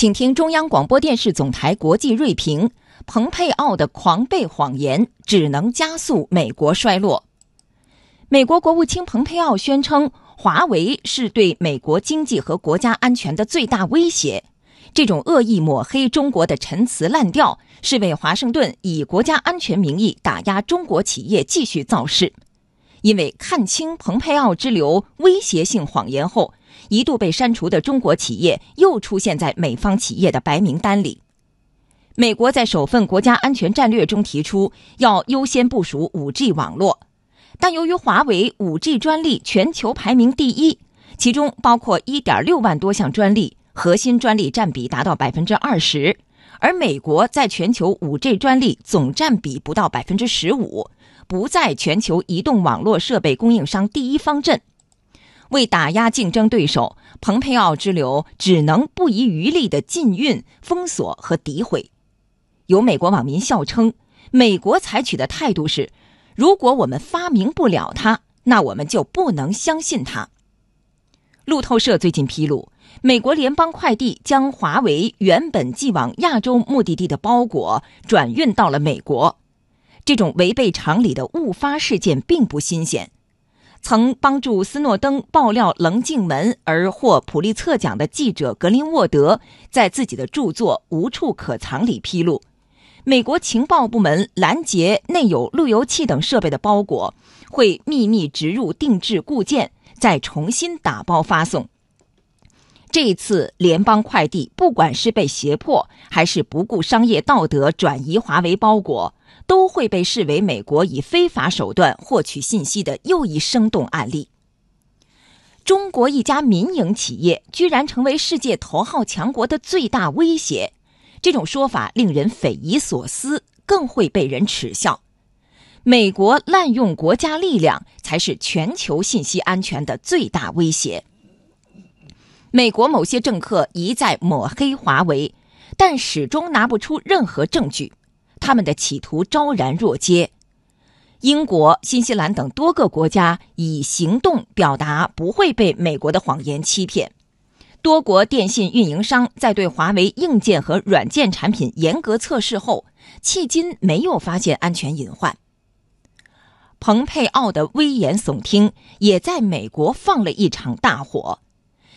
请听中央广播电视总台国际锐评：蓬佩奥的狂悖谎言只能加速美国衰落。美国国务卿蓬佩奥宣称，华为是对美国经济和国家安全的最大威胁。这种恶意抹黑中国的陈词滥调，是为华盛顿以国家安全名义打压中国企业继续造势。因为看清蓬佩奥之流威胁性谎言后，一度被删除的中国企业又出现在美方企业的白名单里。美国在首份国家安全战略中提出要优先部署 5G 网络，但由于华为 5G 专利全球排名第一，其中包括1.6万多项专利，核心专利占比达到百分之二十，而美国在全球 5G 专利总占比不到百分之十五。不在全球移动网络设备供应商第一方阵，为打压竞争对手，蓬佩奥之流只能不遗余力的禁运、封锁和诋毁。有美国网民笑称，美国采取的态度是：如果我们发明不了它，那我们就不能相信它。路透社最近披露，美国联邦快递将华为原本寄往亚洲目的地的包裹转运到了美国。这种违背常理的误发事件并不新鲜。曾帮助斯诺登爆料棱镜门而获普利策奖的记者格林沃德，在自己的著作《无处可藏》里披露，美国情报部门拦截内有路由器等设备的包裹，会秘密植入定制固件，再重新打包发送。这次联邦快递不管是被胁迫，还是不顾商业道德转移华为包裹。都会被视为美国以非法手段获取信息的又一生动案例。中国一家民营企业居然成为世界头号强国的最大威胁，这种说法令人匪夷所思，更会被人耻笑。美国滥用国家力量才是全球信息安全的最大威胁。美国某些政客一再抹黑华为，但始终拿不出任何证据。他们的企图昭然若揭，英国、新西兰等多个国家以行动表达不会被美国的谎言欺骗。多国电信运营商在对华为硬件和软件产品严格测试后，迄今没有发现安全隐患。蓬佩奥的危言耸听也在美国放了一场大火，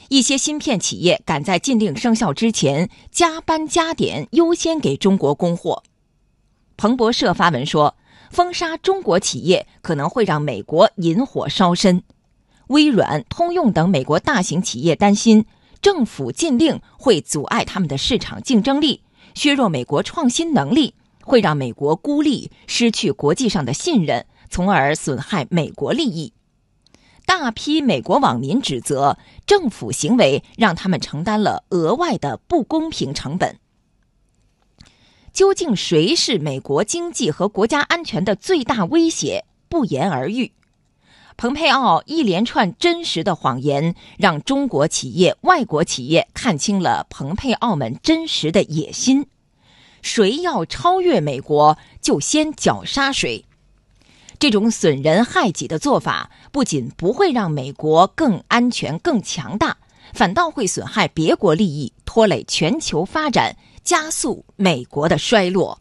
一些芯片企业赶在禁令生效之前加班加点，优先给中国供货。彭博社发文说，封杀中国企业可能会让美国引火烧身。微软、通用等美国大型企业担心，政府禁令会阻碍他们的市场竞争力，削弱美国创新能力，会让美国孤立，失去国际上的信任，从而损害美国利益。大批美国网民指责政府行为让他们承担了额外的不公平成本。究竟谁是美国经济和国家安全的最大威胁？不言而喻。蓬佩奥一连串真实的谎言，让中国企业、外国企业看清了蓬佩奥们真实的野心。谁要超越美国，就先绞杀谁。这种损人害己的做法，不仅不会让美国更安全、更强大，反倒会损害别国利益，拖累全球发展。加速美国的衰落。